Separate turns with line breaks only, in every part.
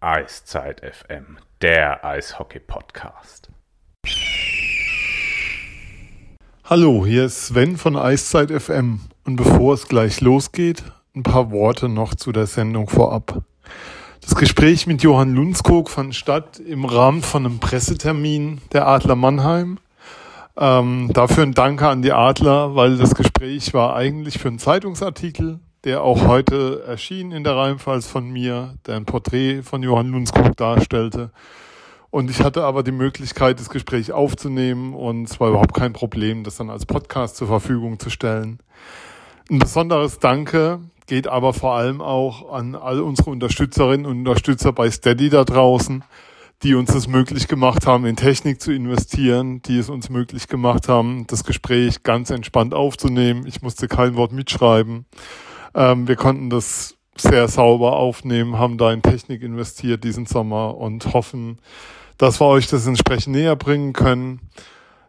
Eiszeit FM, der Eishockey-Podcast.
Hallo, hier ist Sven von Eiszeit FM. Und bevor es gleich losgeht, ein paar Worte noch zu der Sendung vorab. Das Gespräch mit Johann Lundskog fand statt im Rahmen von einem Pressetermin der Adler Mannheim. Ähm, dafür ein Danke an die Adler, weil das Gespräch war eigentlich für einen Zeitungsartikel der auch heute erschien in der Rheinpfalz von mir, der ein Porträt von Johann Lundskog darstellte. Und ich hatte aber die Möglichkeit, das Gespräch aufzunehmen und es war überhaupt kein Problem, das dann als Podcast zur Verfügung zu stellen. Ein besonderes Danke geht aber vor allem auch an all unsere Unterstützerinnen und Unterstützer bei Steady da draußen, die uns es möglich gemacht haben, in Technik zu investieren, die es uns möglich gemacht haben, das Gespräch ganz entspannt aufzunehmen. Ich musste kein Wort mitschreiben. Ähm, wir konnten das sehr sauber aufnehmen, haben da in Technik investiert diesen Sommer und hoffen, dass wir euch das entsprechend näher bringen können.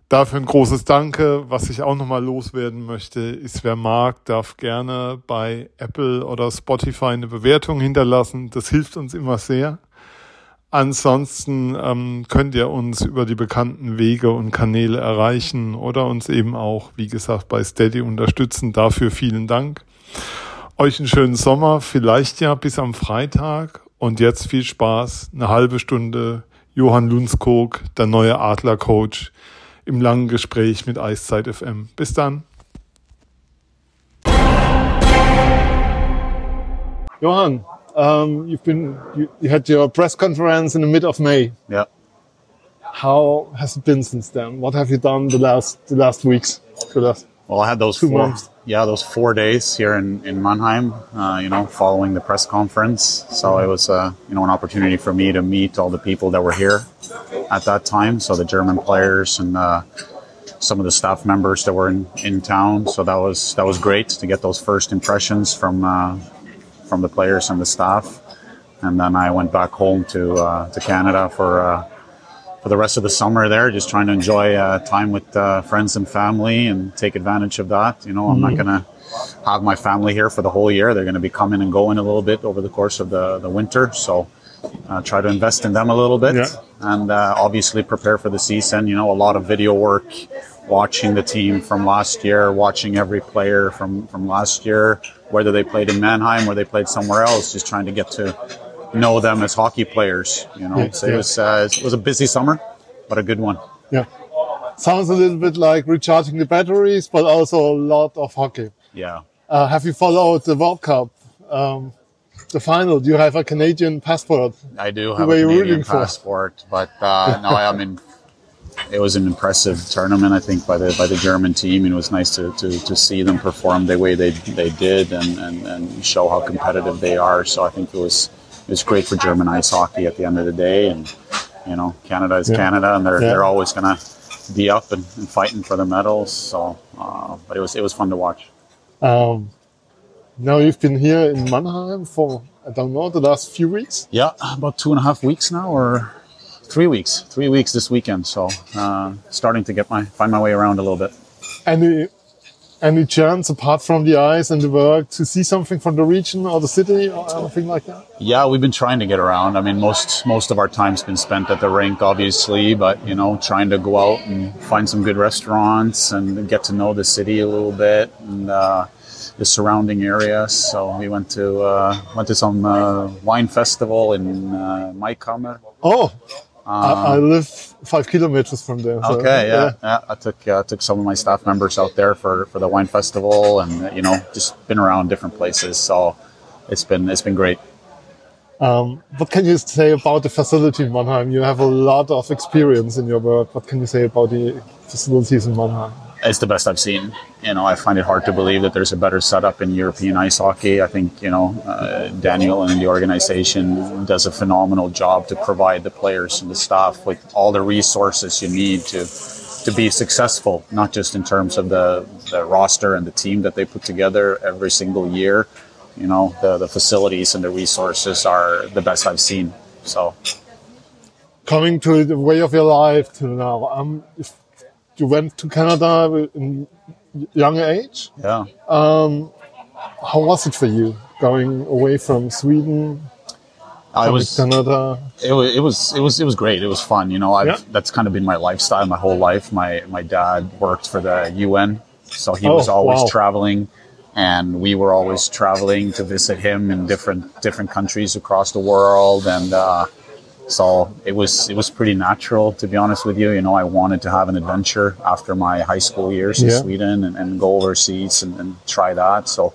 Dafür ein großes Danke. Was ich auch nochmal loswerden möchte, ist, wer mag, darf gerne bei Apple oder Spotify eine Bewertung hinterlassen. Das hilft uns immer sehr. Ansonsten ähm, könnt ihr uns über die bekannten Wege und Kanäle erreichen oder uns eben auch, wie gesagt, bei Steady unterstützen. Dafür vielen Dank. Euch einen schönen Sommer, vielleicht ja bis am Freitag. Und jetzt viel Spaß, eine halbe Stunde Johann Lundskog, der neue Adler-Coach, im langen Gespräch mit Eiszeit FM. Bis dann. Johann, um, you've been you, you had your press conference in the mid of May.
Yeah.
How has it been since then? What have you done the last the last weeks? The last
Well, I had those
Two
four,
months.
yeah, those four days here in, in Mannheim, uh, you know, following the press conference. So it was, uh, you know, an opportunity for me to meet all the people that were here at that time. So the German players and uh, some of the staff members that were in, in town. So that was that was great to get those first impressions from uh, from the players and the staff. And then I went back home to uh, to Canada for. For the rest of the summer there, just trying to enjoy uh, time with uh, friends and family and take advantage of that. You know, I'm not going to have my family here for the whole year. They're going to be coming and going a little bit over the course of the, the winter. So uh, try to invest in them a little bit
Yeah.
and uh, obviously prepare for the season. You know, a lot of video work, watching the team from last year, watching every player from, from last year, whether they played in Mannheim or they played somewhere else, just trying to get to know them as hockey players. You know,
Yeah,
so
yeah.
it was uh, it was a busy summer, but a good one.
Yeah. Sounds a little bit like recharging the batteries, but also a lot of hockey.
Yeah.
Uh, have you followed the World Cup, um, the final? Do you have a Canadian passport?
I do have
were
a Canadian
rooting for?
passport, but uh, no, I mean, it was an impressive tournament. I think by the by the German team, and it was nice to, to, to see them perform the way they they did and, and, and show how competitive they are. So I think it was was great for German ice hockey at the end of the day, and you know, Canada is
Yeah.
Canada, and they're
Yeah.
they're always gonna be up and, and fighting for the medals. So, uh, but it was it was fun to watch.
Um, now you've been here in Mannheim for I don't know the last few weeks.
Yeah, about two and a half weeks now, or three weeks. Three weeks this weekend. So uh, starting to get my find my way around a little bit.
Any any chance apart from the ice and the work to see something from the region or the city or anything like that?
Yeah, we've been trying to get around. I mean, most most of our time's been spent at the rink, obviously, but you know, trying to go out and find some good restaurants and get to know the city a little bit and uh, the surrounding areas. So we went to uh, went to some uh, wine festival in uh, Maikammer.
Oh, I, I live five kilometers from there. so,
Okay, yeah, yeah. I took uh, took some of my staff members out there for, for the wine festival, and you know, just been around different places. So it's been it's been great.
Um, what can you say about the facility in Mannheim? You have a lot of experience in your work. What can you say about the facilities in Mannheim?
It's the best I've seen. You know, I find it hard to believe that there's a better setup in European ice hockey. I think you know uh, Daniel and the organization does a phenomenal job to provide the players and the staff with all the resources you need to to be successful. Not just in terms of the, the roster and the team that they put together every single year. You know, the the facilities and the resources are the best I've seen. So
Coming to the way of your life till now, um, if you went to Canada in younger age,
yeah.
how was it for you going away from Sweden?
I was-
Canada?
it was it was it was it was great. It was fun. You know, I've,
Yeah.
that's kind of been my lifestyle my whole life. My my dad worked for the UN, so he
Oh,
was always
wow.
traveling, and we were always traveling to visit him in different different countries across the world, and uh, so it was it was pretty natural to be honest with you. You know, I wanted to have an adventure after my high school years in
Yeah.
Sweden and, and go overseas and, and try that. So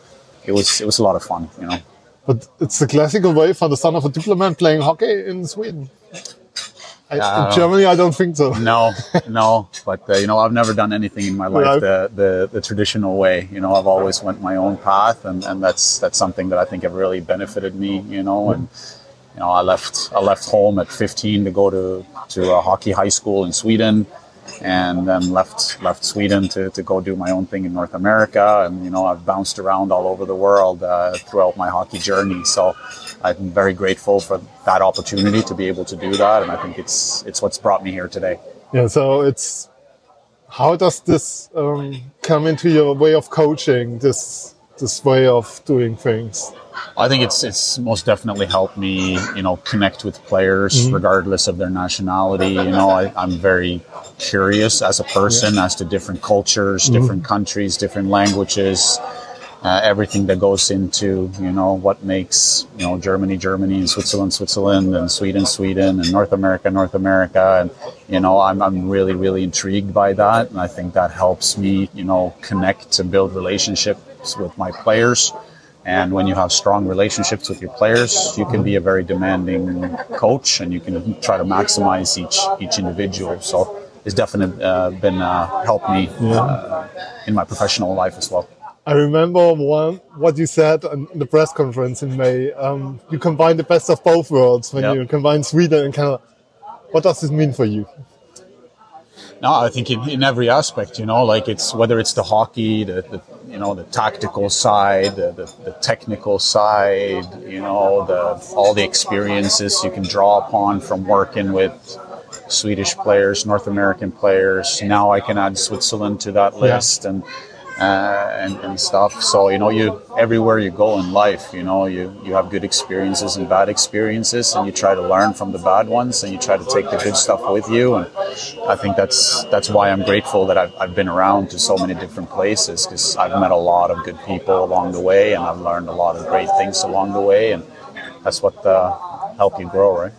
it was it was a lot of fun. You know.
But it's the classical way for the son of a diplomat playing hockey in Sweden. I,
Uh,
in Germany, I don't think so.
No, no, but uh, you know, I've never done anything in my life the, the the traditional way. You know, I've always went my own path, and, and that's that's something that I think have really benefited me. You know, and you know, I left I left home at 15 to go to to a hockey high school in Sweden, and then left left Sweden to, to go do my own thing in North America. And you know, I've bounced around all over the world uh, throughout my hockey journey. So I'm very grateful for that opportunity to be able to do that, and I think it's it's what's brought me here today.
Yeah, so it's how does this um, come into your way of coaching? This this way of doing things.
I think it's it's most definitely helped me, you know, connect with players regardless of their nationality. You know, I, I'm very curious as a person as to different cultures, different countries, different languages, uh, everything that goes into, you know, what makes, you know, Germany, Germany, and Switzerland, Switzerland, and Sweden, Sweden, and North America, North America. And, you know, I'm, I'm really, really intrigued by that. And I think that helps me, you know, connect to build relationships with my players. And when you have strong relationships with your players, you can be a very demanding coach, and you can try to maximize each each individual. So it's definitely uh, been uh, helped me uh, in my professional life as well.
I remember one what you said in the press conference in May. Um, you combine the best of both worlds when
Yep.
you combine Sweden and Canada. What does this mean for you?
No, I think in, in every aspect, you know, like it's whether it's the hockey, the, the you know the tactical side, the, the, the technical side, you know, the all the experiences you can draw upon from working with Swedish players, North American players. Now I can add Switzerland to that list and uh, and, and stuff. So you know, you everywhere you go in life, you know, you you have good experiences and bad experiences, and you try to learn from the bad ones, and you try to take the good stuff with you. And I think that's that's why I'm grateful that I've, I've been around to so many different places because I've met a lot of good people along the way, and I've learned a lot of great things along the way, and that's what uh, you grow, right?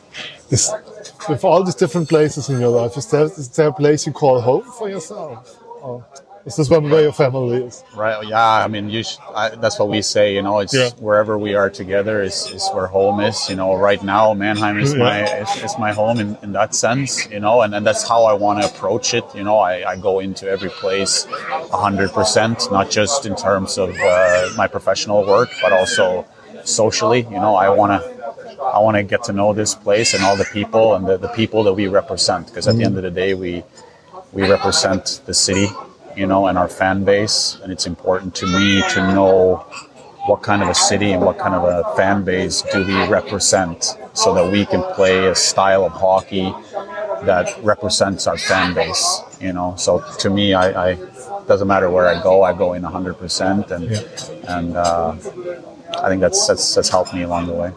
With all these different places in your life, is there, is there a place you call home for yourself? Or is this one where your family is?
Right. Yeah. I mean, you sh- I, that's what we say. You know, it's
Yeah.
wherever we are together is, is where home is. You know, right now Mannheim is
Yeah.
my is, is my home in, in that sense. You know, and, and that's how I want to approach it. You know, I, I go into every place hundred percent, not just in terms of uh, my professional work, but also socially. You know, I want to. I want to get to know this place and all the people and the, the people that we represent because at the end of the day we we represent the city, you know, and our fan base. And it's important to me to know what kind of a city and what kind of a fan base do we represent so that we can play a style of hockey that represents our fan base, you know. So to me, I, I doesn't matter where I go, I go in 100%. And, and uh, I think that's, that's, that's helped me along the way.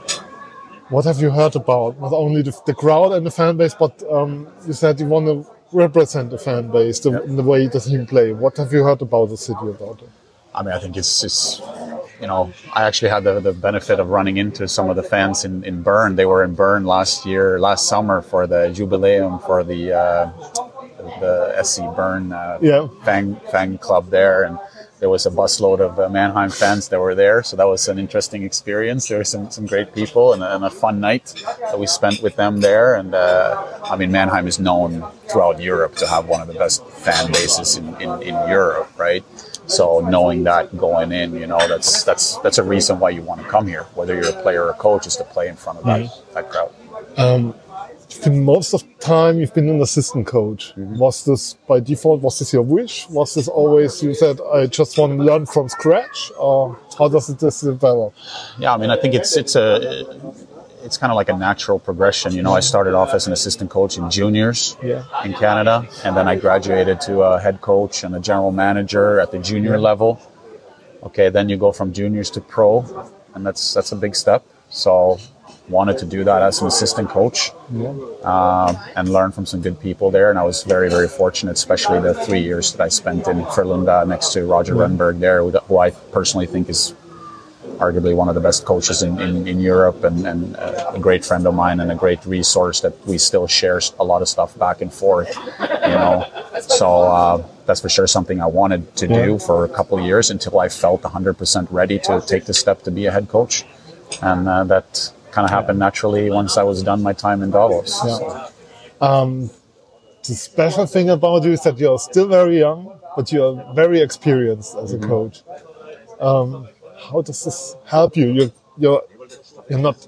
What have you heard about? Not only the, the crowd and the fan base, but um, you said you want to represent the fan base the, in the way the team play. What have you heard about the city about it?
I mean, I think it's it's you know, I actually had the, the benefit of running into some of the fans in, in Bern. They were in Bern last year, last summer for the jubileum for the uh, the SC Bern uh,
Yeah.
fan fan club there, and there was a busload of uh, Mannheim fans that were there. So that was an interesting experience. There were some, some great people and a, and a fun night that we spent with them there. And uh, I mean, Mannheim is known throughout Europe to have one of the best fan bases in, in, in Europe, right? So knowing that going in, you know, that's that's that's a reason why you want to come here, whether you're a player or a coach, is to play in front of that, that crowd.
Um, most of the time you've been an assistant coach. Mm-hmm. Was this by default? Was this your wish? Was this always you said I just want to learn from scratch, or how does it this develop?
Yeah, I mean, I think it's it's a it's kind of like a natural progression. You know, I started off as an assistant coach in juniors
Yeah.
in Canada, and then I graduated to a head coach and a general manager at the junior level. Okay, then you go from juniors to pro, and that's that's a big step. So wanted to do that as an assistant coach um, and learn from some good people there. And I was very, very fortunate, especially the three years that I spent in Frölunda next to Roger Rönnberg there, who I personally think is arguably one of the best coaches in, in, in Europe and, and a great friend of mine and a great resource that we still share a lot of stuff back and forth, you know. So uh, that's for sure something I wanted to do for a couple of years until I felt 100% ready to take the step to be a head coach. And uh, that kind of happened naturally once I was done my time in Davos.
Yeah. So. Um, the special thing about you is that you're still very young, but you're very experienced as a mm-hmm. coach. Um, how does this help you? You're you're you're not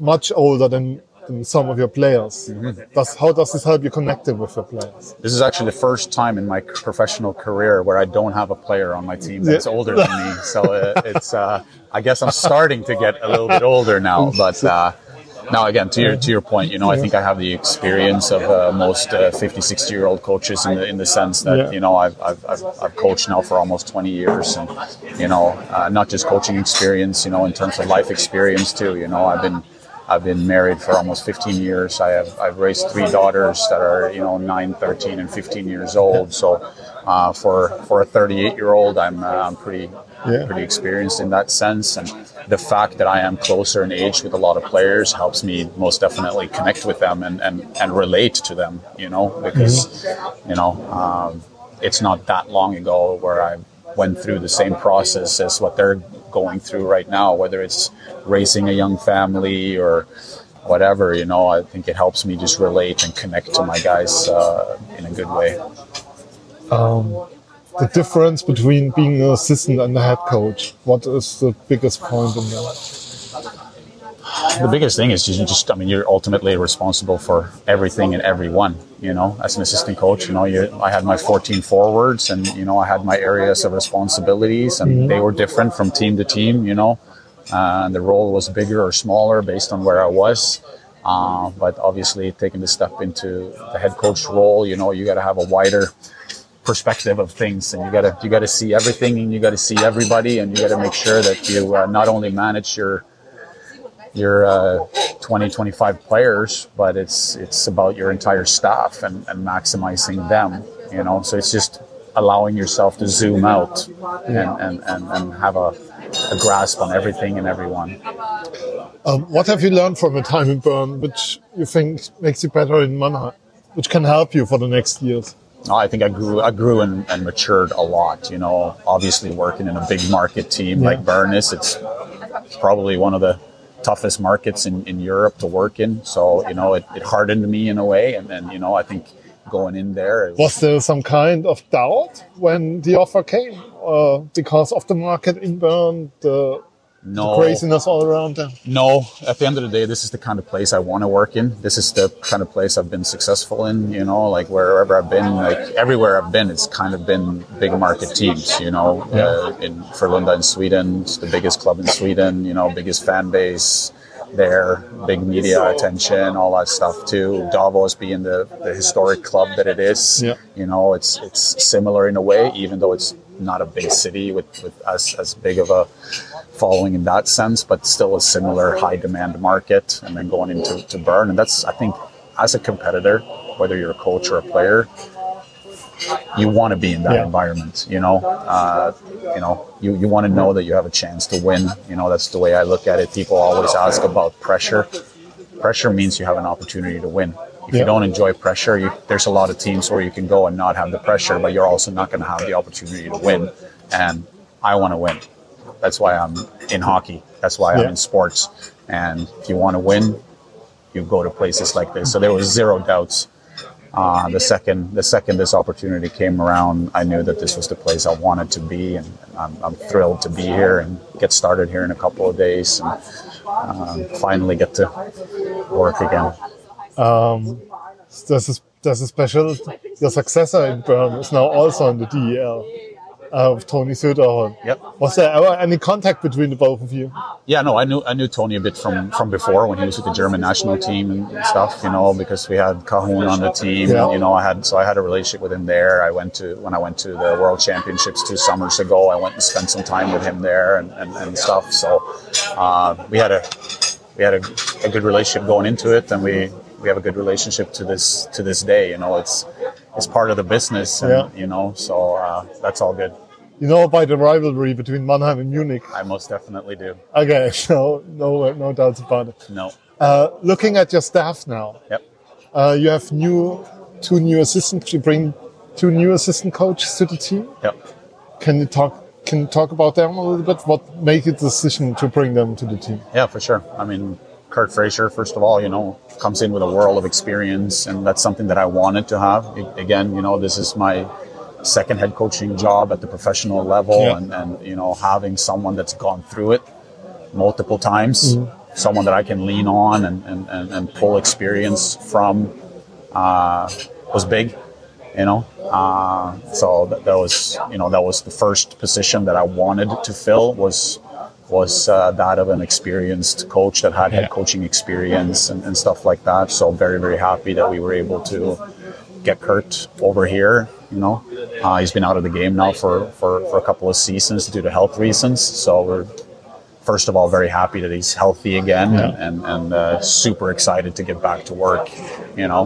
much older than, than some of your players. Mm-hmm. Does how does this help you connecting with your players?
This is actually the first time in my professional career where I don't have a player on my team that's yeah. older than me. So uh, it's uh, I guess I'm starting to get a little bit older now, but. Uh, now again to your to your point you know i think i have the experience of uh, most uh, 50 60 year old coaches in the in the sense that yeah. you know I've, I've, I've, I've, coached now for almost 20 years and you know uh, not just coaching experience you know in terms of life experience too you know i've been I've been married for almost 15 years. I have I've raised three daughters that are you know 9, 13, and 15 years old. So uh, for for a 38 year old, I'm uh, I'm pretty yeah. pretty experienced in that sense. And the fact that I am closer in age with a lot of players helps me most definitely connect with them and, and, and relate to them, you know, because, mm-hmm. you know, um, it's not that long ago where I went through the same process as what they're going through right now, whether it's raising a young family or whatever, you know, I think it helps me just relate and connect to my guys uh, in a good way.
Um, the difference between being an assistant and a head coach? What is the biggest point in that?
The biggest thing is you just, I mean, you're ultimately responsible for everything and everyone, you know, as an assistant coach, you know, you, I had my 14 forwards and, you know, I had my areas of responsibilities and mm-hmm. they were different from team to team, you know, uh, the role was bigger or smaller based on where I was. Uh, but obviously taking the step into the head coach role, you know, you got to have a wider, perspective of things and you gotta you gotta see everything and you gotta see everybody and you gotta make sure that you uh, not only manage your your uh, 20 25 players but it's it's about your entire staff and, and maximizing them you know so it's just allowing yourself to zoom out and, and, and, and have a, a grasp on everything and everyone
um, what have you learned from a time in Bern which you think makes you better in Mannheim which can help you for the next years
I think I grew, I grew and, and, matured a lot. You know, obviously working in a big market team yeah. like Burness, it's probably one of the toughest markets in, in Europe to work in. So you know, it, it hardened me in a way, and then you know, I think going in there.
Was, was, there some kind of doubt when the offer came, uh, because of the market in Bern, the no craziness all around them.
No, at the end of the day, this is the kind of place I want to work in. This is the kind of place I've been successful in. You know, like wherever I've been, like everywhere I've been, it's kind of been big market teams. You know, yeah. uh, in Frölunda in Sweden, it's the biggest club in Sweden. You know, biggest fan base there, big media attention, all that stuff too. Davos being the, the historic club that it is, yeah. you know, it's it's similar in a way, even though it's not a big city with, with as, as big of a following in that sense, but still a similar high demand market. And then going into to Bern, and that's I think as a competitor, whether you're a coach or a player, you want to be in that yeah. environment. You know, uh, you know, you, you want to know that you have a chance to win. You know, that's the way I look at it. People always ask about pressure. Pressure means you have an opportunity to win. If yeah. you don't enjoy pressure, you, there's a lot of teams where you can go and not have the pressure, but you're also not going to have the opportunity to win. And I want to win. That's why I'm in hockey. That's why yeah. I'm in sports. And if you want to win, you go to places like this. So there was zero doubts. Uh, the second the second this opportunity came around, I knew that this was the place I wanted to be, and I'm, I'm thrilled to be here and get started here in a couple of days and uh, finally get to work again.
Um, there's a, there's a special. Your successor in Bern is now also in the DEL of Tony Söderholm.
Yep.
Was there ever any contact between the both of you?
Yeah, no, I knew I knew Tony a bit from from before when he was with the German national team and stuff. You know, because we had Kahun on the team. Yeah. And, you know, I had so I had a relationship with him there. I went to when I went to the World Championships two summers ago. I went and spent some time with him there and and, and stuff. So uh, we had a we had a, a good relationship going into it, and we we have a good relationship to this to this day. You know, it's it's part of the business, and,
Yeah.
you know, so uh, that's all good.
You know about the rivalry between Mannheim and Munich.
I most definitely do.
Okay, so no, no doubts about it.
No.
Uh, looking at your staff now,
Yep.
uh, you have new two new assistants. You bring two new assistant coaches to the team.
Yep.
Can you talk? Can you talk about them a little bit? What made the decision to bring them to the team?
Yeah, for sure. I mean, Curt Fraser, first of all, you know, comes in with a world of experience, and that's something that I wanted to have. Again, you know, this is my second head coaching job at the professional level,
Yeah.
and, and, you know, having someone that's gone through it multiple times, someone that I can lean on and, and, and, and pull experience from uh, was big, you know. Uh, so that, that was, you know, that was the first position that I wanted to fill was was uh, that of an experienced coach that had
Yeah.
head coaching experience and, and stuff like that. So very very happy that we were able to get Curt over here. You know, uh, he's been out of the game now for, for, for a couple of seasons due to health reasons. So we're first of all very happy that he's healthy again
Yeah.
and, and uh, super excited to get back to work. You know,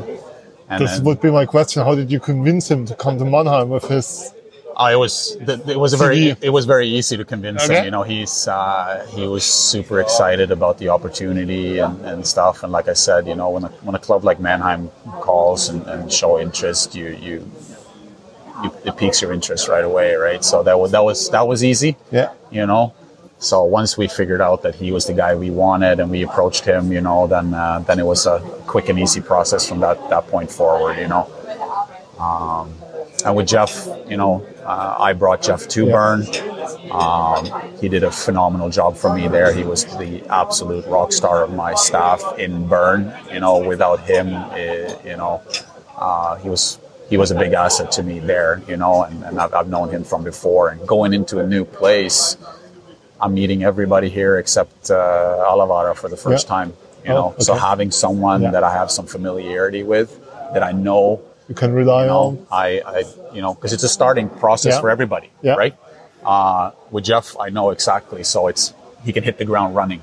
and
This
then-
would be my question. How did you convince him to come to Mannheim with his?
It was it was a very it was very easy to convince
Okay.
him. You know, he's uh, he was super excited about the opportunity and, and stuff. And like I said, you know, when a when a club like Mannheim calls and, and show interest, you you. You, it piques your interest right away, right? So that was that was that was easy,
Yeah.
you know. So once we figured out that he was the guy we wanted and we approached him, you know, then uh, then it was a quick and easy process from that that point forward, you know. Um, and with Jeff, you know, uh, I brought Jeff to
Yeah.
Bern. Um, he did a phenomenal job for me there. He was the absolute rock star of my staff in Bern. You know, without him, eh, you know, uh, he was he was a big asset to me there. You know, and, and I've, I've known him from before. And going into a new place, I'm meeting everybody here except uh, Alavaara for the first
Yeah.
time. You
Oh,
know, so having someone
Yeah.
that I have some familiarity with, that I know
You can rely
you know,
on.
I, I you know, because it's a starting process
Yeah.
for everybody,
Yeah.
right? Uh, with Jeff, I know exactly, so it's he can hit the ground running,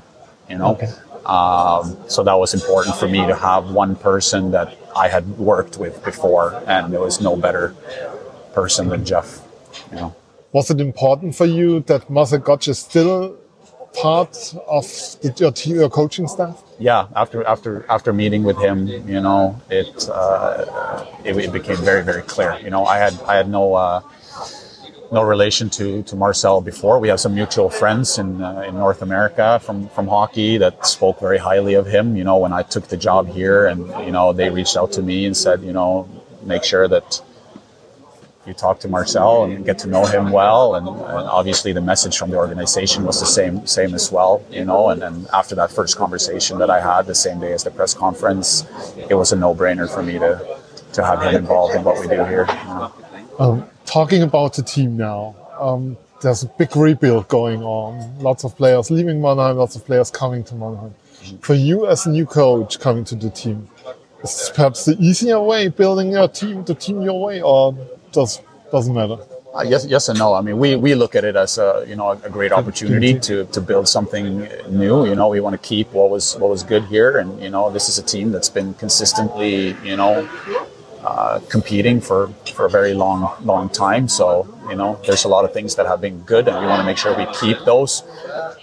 you know.
Okay.
Um, so that was important for me to have one person that I had worked with before, and there was no better person than Jeff, you know.
Was it important for you that Marcel Goc is still part of the, your, team, your coaching staff?
yeah, after after after meeting with him, you know, it uh, it, it became very very clear. You know, I had I had no uh, no relation to to Marcel before. We have some mutual friends in uh, in North America from from hockey that spoke very highly of him. You know, when I took the job here, and you know, they reached out to me and said, you know, make sure that you talk to Marcel and get to know him well. And, and obviously, the message from the organization was the same, same as well. You know, and then after that first conversation that I had the same day as the press conference, it was a no-brainer for me to to have him involved in what we do here. you.
Um, talking about the team now, um, there's a big rebuild going on. Lots of players leaving Mannheim, lots of players coming to Mannheim. For you as a new coach coming to the team, is this perhaps the easier way building your team, the team your way, or does doesn't matter?
Uh, yes, yes and no. I mean, we, we look at it as a you know a great opportunity to, to build something new. You know, we want to keep what was what was good here, and you know, this is a team that's been consistently you know uh, competing for, for a very long long time. So you know, there's a lot of things that have been good, and we want to make sure we keep those.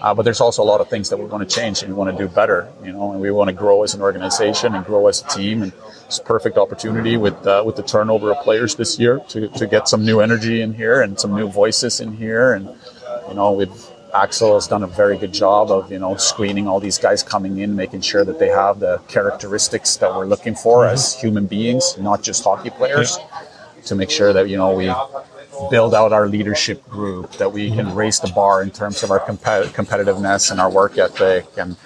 Uh, but there's also a lot of things that we want to change and we want to do better. You know, and we want to grow as an organization and grow as a team. And it's a perfect opportunity with uh, with the turnover of players this year to, to get some new energy in here and some new voices in here. And you know, with Axel has done a very good job of you know screening all these guys coming in, making sure that they have the characteristics that we're looking for as human beings, not just hockey players. To make sure that you know we build out our leadership group, that we can raise the bar in terms of our compet- competitiveness and our work ethic, and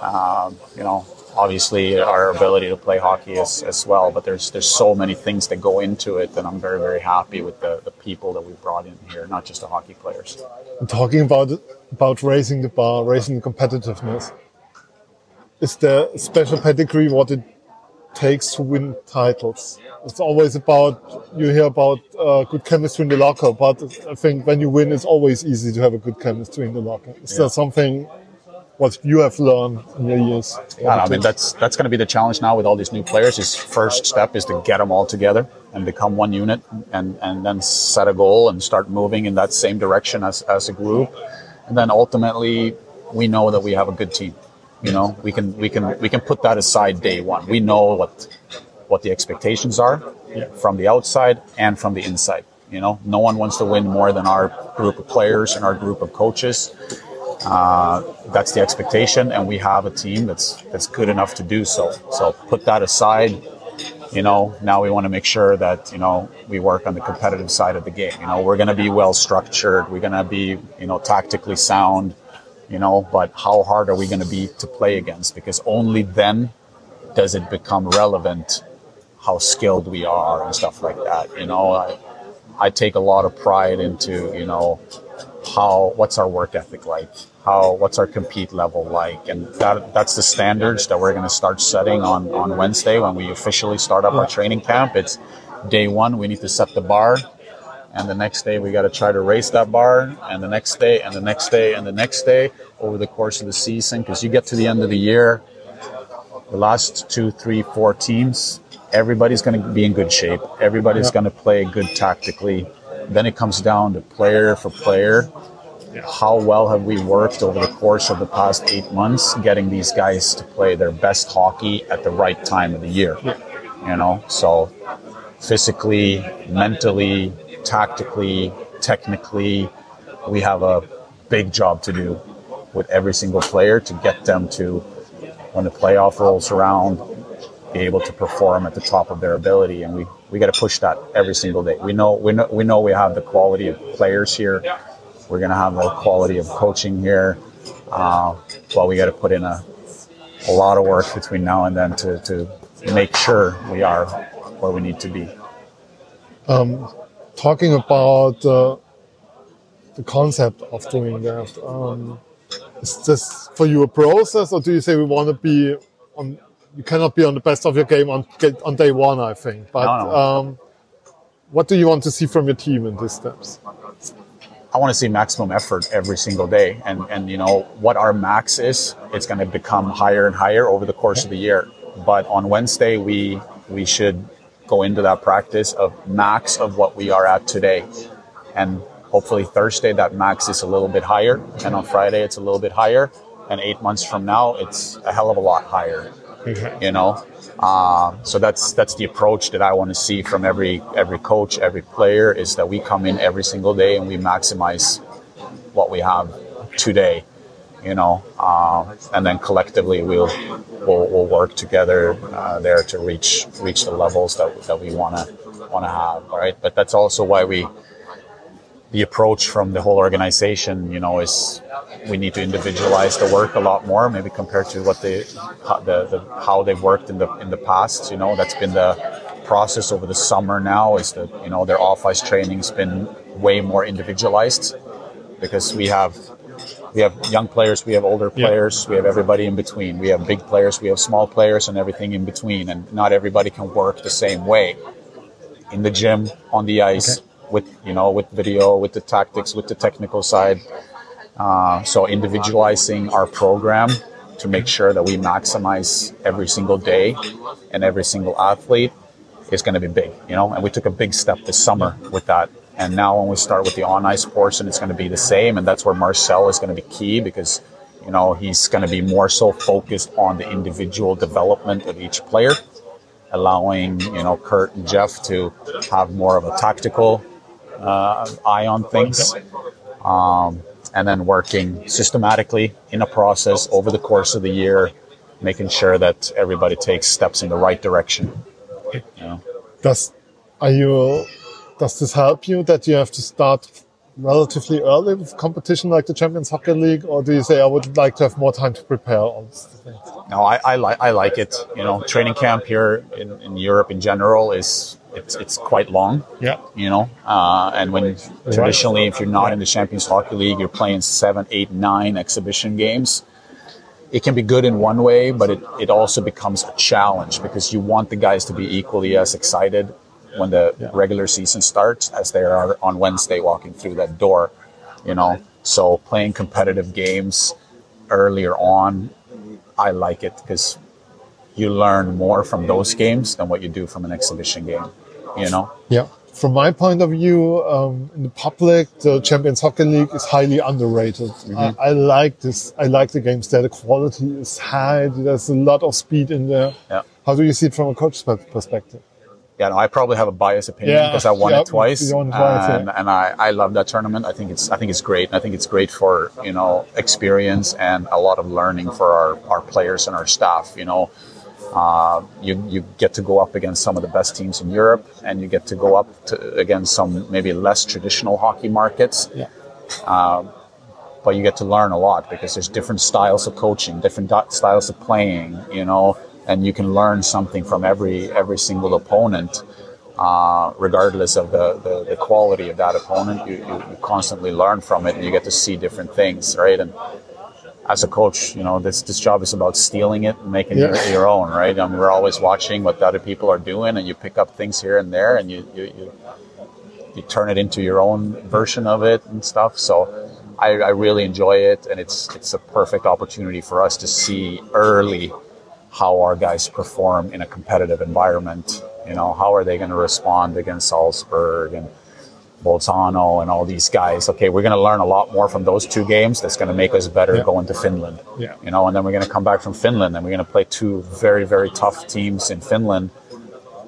um, you know, obviously our ability to play hockey as, as well. But there's there's so many things that go into it, and I'm very very happy with the, the people that we brought in here, not just the hockey players.
And talking about about raising the bar, raising the competitiveness, is there a special pedigree what it takes to win titles? It's always about you hear about uh, good chemistry in the locker, but I think when you win, it's always easy to have a good chemistry in the locker. Is there something what you have learned in your years?
I mean that's that's going to be the challenge now with all these new players. Is first step is to get them all together and become one unit, and and then set a goal and start moving in that same direction as as a group, and then ultimately we know that we have a good team. You know, we can we can we can put that aside day one. We know what what the expectations are yeah. from the outside and from the inside. You know, no one wants to win more than our group of players and our group of coaches. Uh, that's the expectation, and we have a team that's that's good enough to do so. So put that aside. You know, now we want to make sure that you know we work on the competitive side of the game. You know, we're going to be well structured. We're going to be you know tactically sound. You know, but how hard are we going to be to play against? Because only then does it become relevant how skilled we are and stuff like that. You know, I, I take a lot of pride into you know how what's our work ethic like? How what's our compete level like? And that that's the standards that we're going to start setting on on wednesday when we officially start up our training camp. It's day one we need to set the bar and the next day we got to try to raise that bar and the next day and the next day and the next day over the course of the season because you get to the end of the year the last two three four teams everybody's going to be in good shape. Everybody's going to play good tactically then it comes down to player for player. How well have we worked over the course of the past eight months getting these guys to play their best hockey at the right time of the year? You know, so physically, mentally, tactically, technically, we have a big job to do with every single player to get them to, when the playoff rolls around, be able to perform at the top of their ability. And we, we got to push that every single day. We know, we know, we know we have the quality of players here. We're going to have the quality of coaching here. Uh, but we got to put in a, a lot of work between now and then to, to make sure we are where we need to be.
Um, talking about uh, the concept of doing that, um, is this for you a process, or do you say we want to be on you cannot be on the best of your game on on day one, I think. But no, no. Um, what do you want to see from your team in these steps?
I want to see maximum effort every single day, and and you know what our max is. It's going to become higher and higher over the course of the year. But on Wednesday, we we should go into that practice of max of what we are at today, and hopefully Thursday that max is a little bit higher, and on Friday it's a little bit higher, and eight months from now it's a hell of a lot higher. You know, uh, so that's that's the approach that I want to see from every every coach, every player is that we come in every single day and we maximize what we have today. You know, uh, and then collectively we'll we'll, we'll work together uh, there to reach reach the levels that, that we want to want to have. Right, but that's also why we the approach from the whole organization, you know, is we need to individualize the work a lot more, maybe compared to what they, the, the, how they've worked in the in the past. You know, that's been the process over the summer. Now is that you know their off ice training's been way more individualized because we have we have young players, we have older players, yeah. we have everybody in between. We have big players, we have small players, and everything in between. And not everybody can work the same way in the gym, on the ice. Okay with you know with video, with the tactics, with the technical side. Uh, so individualizing our program to make sure that we maximize every single day and every single athlete is going to be big, you know. And we took a big step this summer with that. And now when we start with the on ice portion, it's going to be the same. And that's where Marcel is going to be key because, you know, he's going to be more so focused on the individual development of each player, allowing, you know, Curt and Jeff to have more of a tactical uh, eye on things. Um, and then working systematically in a process over the course of the year, making sure that everybody takes steps in the right direction. You know?
Does are you? Does this help you that you have to start relatively early with competition like the Champions Hockey League, or do you say I would like to have more time to prepare?
No, I, I like I like it. You know, training camp here in, in Europe in general is it's it's quite long.
Yeah.
You know, uh, and when traditionally, if you're not in the Champions Hockey League, you're playing seven, eight, nine exhibition games. It can be good in one way, but it, it also becomes a challenge because you want the guys to be equally as excited when the yeah. regular season starts as they are on Wednesday walking through that door. You know, so playing competitive games earlier on, I like it because you learn more from those games than what you do from an exhibition game. You know?
Yeah. From my point of view, um, in the public, the Champions Hockey League is highly underrated. Mm-hmm. I, I, like this. I like the games there. The quality is high. There's a lot of speed in there.
Yeah.
How do you see it from a coach's perspective?
Yeah, no, I probably have a biased opinion
Yeah,
because I won
yeah,
it twice,
won twice,
and,
yeah.
and I, I love that tournament. I think it's I think it's great. And I think it's great for you know experience and a lot of learning for our, our players and our staff. You know, uh, you you get to go up against some of the best teams in Europe, and you get to go up to, against some maybe less traditional hockey markets.
Yeah.
but you get to learn a lot because there's different styles of coaching, different do- styles of playing, you know, and you can learn something from every every single opponent, uh, regardless of the, the, the quality of that opponent. You, you, you constantly learn from it, and you get to see different things, right? And as a coach, you know, this this job is about stealing it and making
Yeah.
it your own, right? I mean, we're always watching what the other people are doing, and you pick up things here and there, and you you, you you turn it into your own version of it and stuff. So I, I really enjoy it, and it's it's a perfect opportunity for us to see early how our guys perform in a competitive environment. You know, how are they going to respond against Salzburg and Bolzano and all these guys? Okay, we're going to learn a lot more from those two games. That's going to make us better
Yeah.
going to Finland.
Yeah.
You know, and then we're going to come back from Finland, and we're going to play two very very tough teams in Finland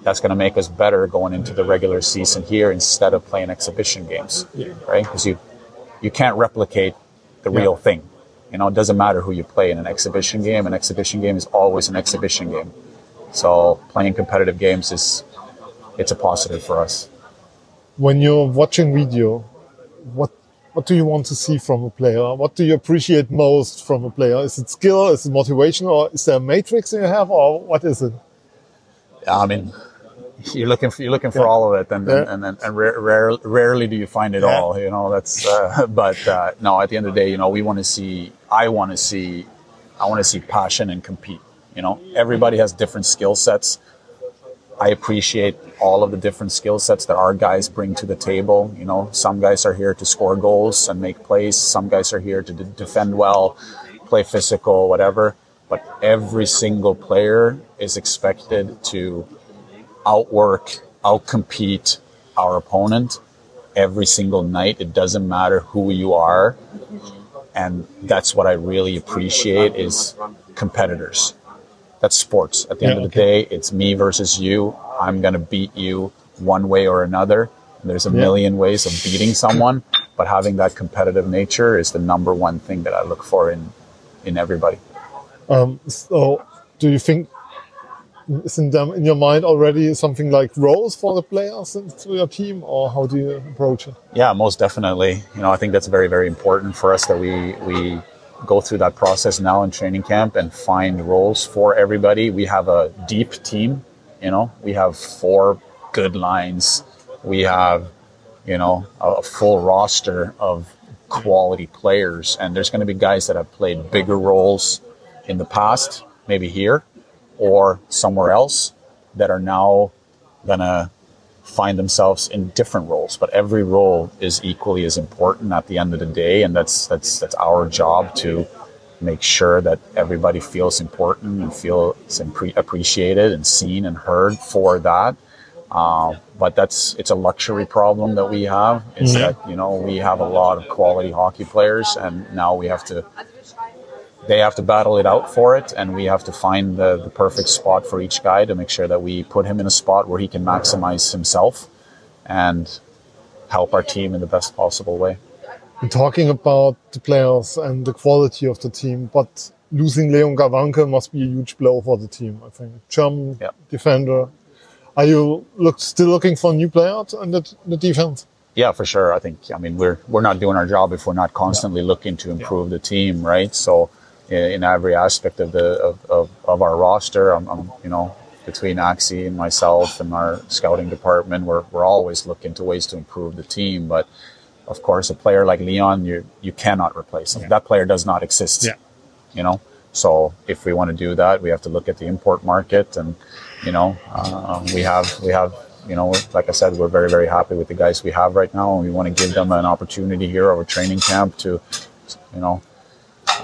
that's going to make us better going into the regular season here instead of playing exhibition games,
Yeah.
right? Because you you can't replicate the
Yeah.
real thing. You know, it doesn't matter who you play in an exhibition game. An exhibition game is always an exhibition game. So playing competitive games is it's a positive for us.
When you're watching video, what what do you want to see from a player? What do you appreciate most from a player? Is it skill? Is it motivation? Or is there a matrix you have? Or what is it?
I mean, you're looking for you're looking for
Yeah.
all of it, and
Yeah.
and and, and rare, rare, rarely do you find it
Yeah.
all. You know, that's. Uh, but uh, no, at the end of the day, you know, we want to see. I want to see. I want to see passion and compete. You know, everybody has different skill sets. I appreciate all of the different skill sets that our guys bring to the table. You know, some guys are here to score goals and make plays. Some guys are here to d- defend well, play physical, whatever. But every single player is expected to outwork, outcompete our opponent every single night. It doesn't matter who you are. And that's what I really appreciate is competitors. That's sports. At the end
Yeah,
of the
okay.
day, it's me versus you. I'm going to beat you one way or another. There's a
Yeah.
million ways of beating someone, but having that competitive nature is the number one thing that I look for in in everybody.
Um, so, do you think is in them in your mind already something like roles for the players to your team, or how do you approach it?
Yeah, most definitely. You know, I think that's very, very important for us that we we go through that process now in training camp and find roles for everybody. We have a deep team. You know, we have four good lines. We have, you know, a, full roster of quality players, and there's going to be guys that have played bigger roles in the past, maybe here or somewhere else, that are now gonna find themselves in different roles, but every role is equally as important at the end of the day, and that's that's that's our job to make sure that everybody feels important and feels impre- appreciated and seen and heard for that. Uh, but that's it's a luxury problem that we have is that you know we have a lot of quality hockey players, and now we have to they have to battle it out for it, and we have to find the, the perfect spot for each guy to make sure that we put him in a spot where he can maximize himself and help our team in the best possible way.
We're talking about the players and the quality of the team, but losing Leon Gawanke must be a huge blow for the team. I think German
Yeah.
defender. Are you look still looking for a new player in the, the defense?
Yeah, for sure. I think I mean we're we're not doing our job if we're not constantly looking to improve the team, right? So in, in every aspect of the of, of, of our roster, I'm, I'm you know between Axie and myself and our scouting department, we're we're always looking to ways to improve the team. But of course, a player like Leon, you you cannot replace him. That player does not exist.
Yeah.
You know. So if we want to do that, we have to look at the import market, and you know, uh, we have we have you know, like I said, we're very very happy with the guys we have right now, and we want to give them an opportunity here over training camp to, you know,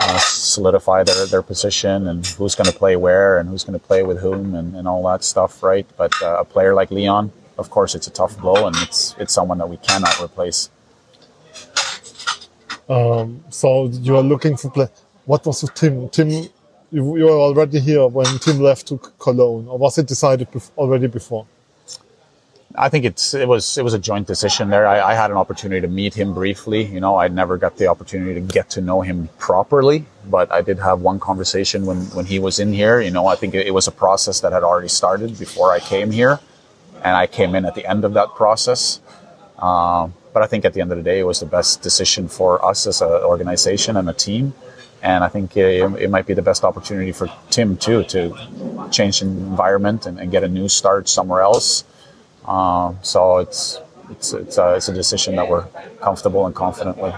uh, solidify their, their position and who's going to play where and who's going to play with whom and, and all that stuff, right? But uh, a player like Leon, of course, it's a tough blow and it's it's someone that we cannot replace.
Um, so you are looking for play. What was Tim? Tim, you, you were already here when Tim left to Cologne, or was it decided already before?
I think it's it was it was a joint decision there. I, I, had an opportunity to meet him briefly. You know, I never got the opportunity to get to know him properly, but I did have one conversation when when he was in here. You know, I think it, was a process that had already started before I came here, and I came in at the end of that process. Um, but I think at the end of the day, it was the best decision for us as an organization and a team. And I think it, it might be the best opportunity for Tim too to change the environment and, and get a new start somewhere else. Uh, so it's it's it's a, it's a decision that we're comfortable and confident with.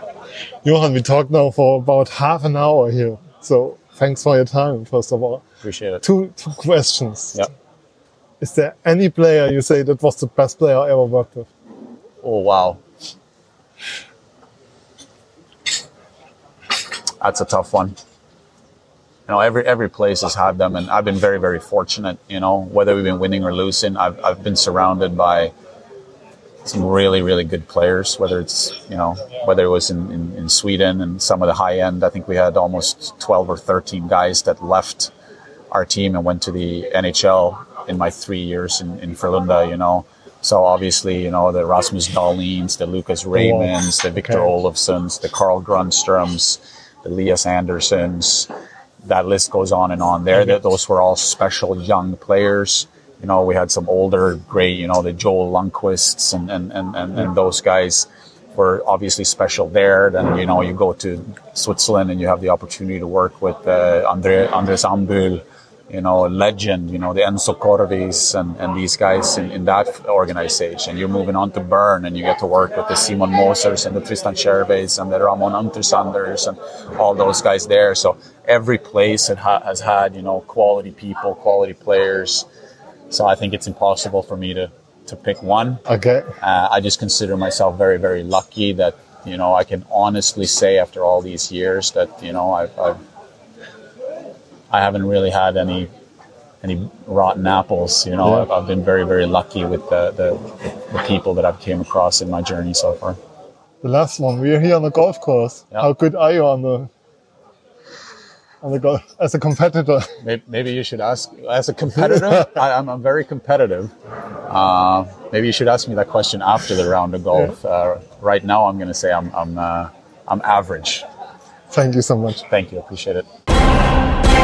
Johan, we talked now for about half an hour here. So thanks for your time, first of all.
Appreciate it.
Two two questions.
Yep.
Is there any player you say that was the best player I ever worked with?
Oh wow. That's a tough one. You know, every every place has had them, and I've been very very fortunate. You know, whether we've been winning or losing, I've I've been surrounded by some really really good players. Whether it's you know whether it was in, in, in Sweden and some of the high end, I think we had almost twelve or thirteen guys that left our team and went to the NHL in my three years in, in Frölunda. You know, so obviously, you know, the Rasmus Dahlins, the Lucas oh, Raymonds, the Victor okay. Olofssons, the Carl Grundstroms, the Elias Andersons, that list goes on and on there. Mm-hmm. Those were all special young players. You know, we had some older, great, you know, the Joel Lundqvists and, and, and, and, and those guys were obviously special there. Then, you know, you go to Switzerland and you have the opportunity to work with uh, Andre, Andres Ambühl, you know, legend, you know, the Enzo Corvis and, and these guys in, in that organization. You're moving on to Bern and you get to work with the Simon Mosers and the Tristan Scherweys and the Ramon Untersanders and all those guys there. So every place ha- has had, you know, quality people, quality players. So I think it's impossible for me to, to pick one.
Okay.
Uh, I just consider myself very, very lucky that, you know, I can honestly say after all these years that, you know, I've, I've I haven't really had any any rotten apples. You know, yeah. I've, I've, been very very lucky with the, the, the people that I've came across in my journey so far.
The last one, we're here on the golf course. How good are you on the on the golf as a competitor?
Maybe, maybe you should ask as a competitor. I, am I'm very competitive. Uh, maybe you should ask me that question after the round of golf. Yeah. Uh, right now, I'm going to say I'm I'm uh, I'm average.
Thank you so much.
Thank you. Appreciate it.